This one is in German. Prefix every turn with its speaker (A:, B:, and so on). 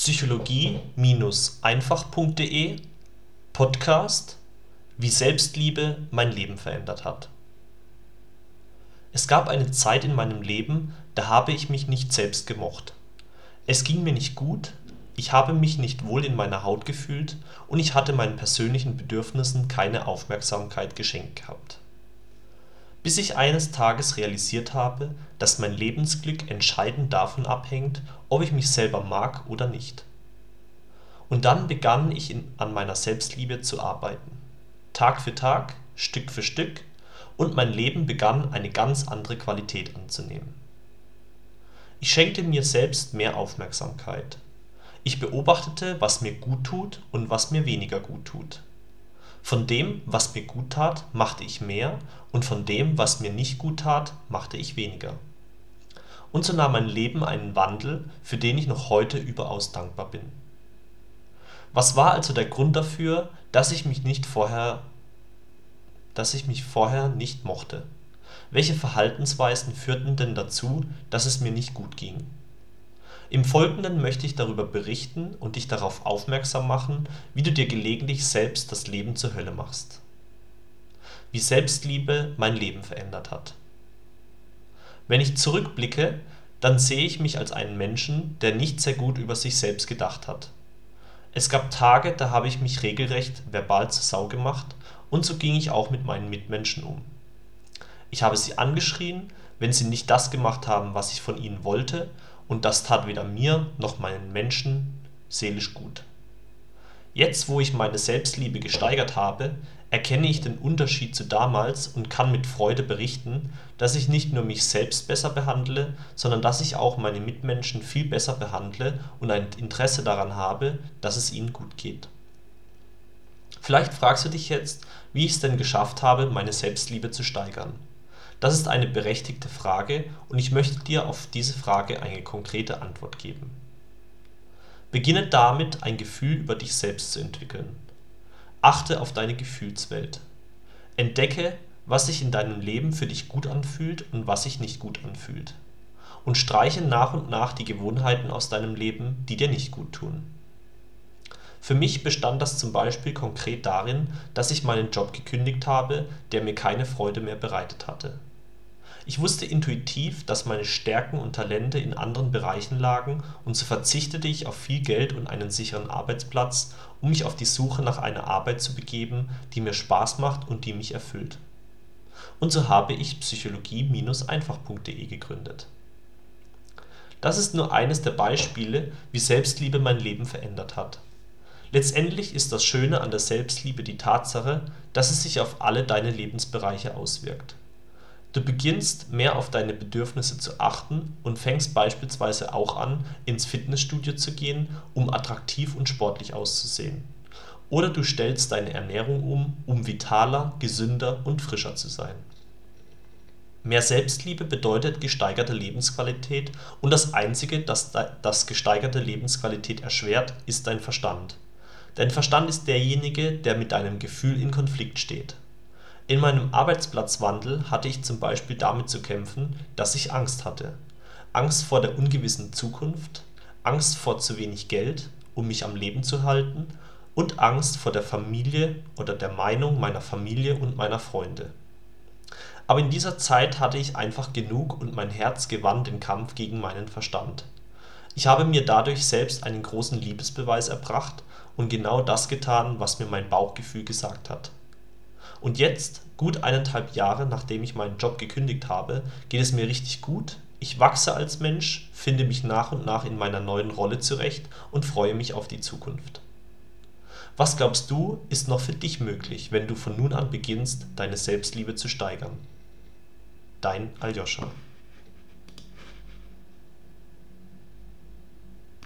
A: psychologie-einfach.de Podcast Wie Selbstliebe mein Leben verändert hat. Es gab eine Zeit in meinem Leben, da habe ich mich nicht selbst gemocht. Es ging mir nicht gut, ich habe mich nicht wohl in meiner Haut gefühlt und ich hatte meinen persönlichen Bedürfnissen keine Aufmerksamkeit geschenkt gehabt bis ich eines Tages realisiert habe, dass mein Lebensglück entscheidend davon abhängt, ob ich mich selber mag oder nicht. Und dann begann ich an meiner Selbstliebe zu arbeiten. Tag für Tag, Stück für Stück, und mein Leben begann eine ganz andere Qualität anzunehmen. Ich schenkte mir selbst mehr Aufmerksamkeit. Ich beobachtete, was mir gut tut und was mir weniger gut tut von dem, was mir gut tat, machte ich mehr, und von dem, was mir nicht gut tat, machte ich weniger. Und so nahm mein Leben einen Wandel, für den ich noch heute überaus dankbar bin. Was war also der Grund dafür, dass ich mich nicht vorher dass ich mich vorher nicht mochte? Welche Verhaltensweisen führten denn dazu, dass es mir nicht gut ging im Folgenden möchte ich darüber berichten und dich darauf aufmerksam machen, wie du dir gelegentlich selbst das Leben zur Hölle machst. Wie Selbstliebe mein Leben verändert hat. Wenn ich zurückblicke, dann sehe ich mich als einen Menschen, der nicht sehr gut über sich selbst gedacht hat. Es gab Tage, da habe ich mich regelrecht verbal zur Sau gemacht und so ging ich auch mit meinen Mitmenschen um. Ich habe sie angeschrien, wenn sie nicht das gemacht haben, was ich von ihnen wollte und das tat weder mir noch meinen Menschen seelisch gut. Jetzt, wo ich meine Selbstliebe gesteigert habe, erkenne ich den Unterschied zu damals und kann mit Freude berichten, dass ich nicht nur mich selbst besser behandle, sondern dass ich auch meine Mitmenschen viel besser behandle und ein Interesse daran habe, dass es ihnen gut geht. Vielleicht fragst du dich jetzt, wie ich es denn geschafft habe, meine Selbstliebe zu steigern das ist eine berechtigte Frage und ich möchte dir auf diese Frage eine konkrete Antwort geben. Beginne damit, ein Gefühl über dich selbst zu entwickeln. Achte auf deine Gefühlswelt. Entdecke, was sich in deinem Leben für dich gut anfühlt und was sich nicht gut anfühlt. Und streiche nach und nach die Gewohnheiten aus deinem Leben, die dir nicht gut tun. Für mich bestand das zum Beispiel konkret darin, dass ich meinen Job gekündigt habe, der mir keine Freude mehr bereitet hatte ich wusste intuitiv, dass meine Stärken und Talente in anderen Bereichen lagen und so verzichtete ich auf viel Geld und einen sicheren Arbeitsplatz, um mich auf die Suche nach einer Arbeit zu begeben, die mir Spaß macht und die mich erfüllt. Und so habe ich psychologie-einfach.de gegründet. Das ist nur eines der Beispiele, wie Selbstliebe mein Leben verändert hat. Letztendlich ist das Schöne an der Selbstliebe die Tatsache, dass es sich auf alle deine Lebensbereiche auswirkt Du beginnst mehr auf deine Bedürfnisse zu achten und fängst beispielsweise auch an, ins Fitnessstudio zu gehen, um attraktiv und sportlich auszusehen. Oder du stellst deine Ernährung um, um vitaler, gesünder und frischer zu sein. Mehr Selbstliebe bedeutet gesteigerte Lebensqualität und das Einzige, das das gesteigerte Lebensqualität erschwert, ist dein Verstand. Dein Verstand ist derjenige, der mit deinem Gefühl in Konflikt steht in meinem Arbeitsplatzwandel hatte ich zum Beispiel damit zu kämpfen, dass ich Angst hatte. Angst vor der ungewissen Zukunft, Angst vor zu wenig Geld, um mich am Leben zu halten, und Angst vor der Familie oder der Meinung meiner Familie und meiner Freunde. Aber in dieser Zeit hatte ich einfach genug und mein Herz gewann den Kampf gegen meinen Verstand. Ich habe mir dadurch selbst einen großen Liebesbeweis erbracht und genau das getan, was mir mein Bauchgefühl gesagt hat und jetzt, gut eineinhalb Jahre nachdem ich meinen Job gekündigt habe, geht es mir richtig gut, ich wachse als Mensch, finde mich nach und nach in meiner neuen Rolle zurecht und freue mich auf die Zukunft. Was glaubst du, ist noch für dich möglich, wenn du von nun an beginnst, deine Selbstliebe zu steigern? Dein Aljoscha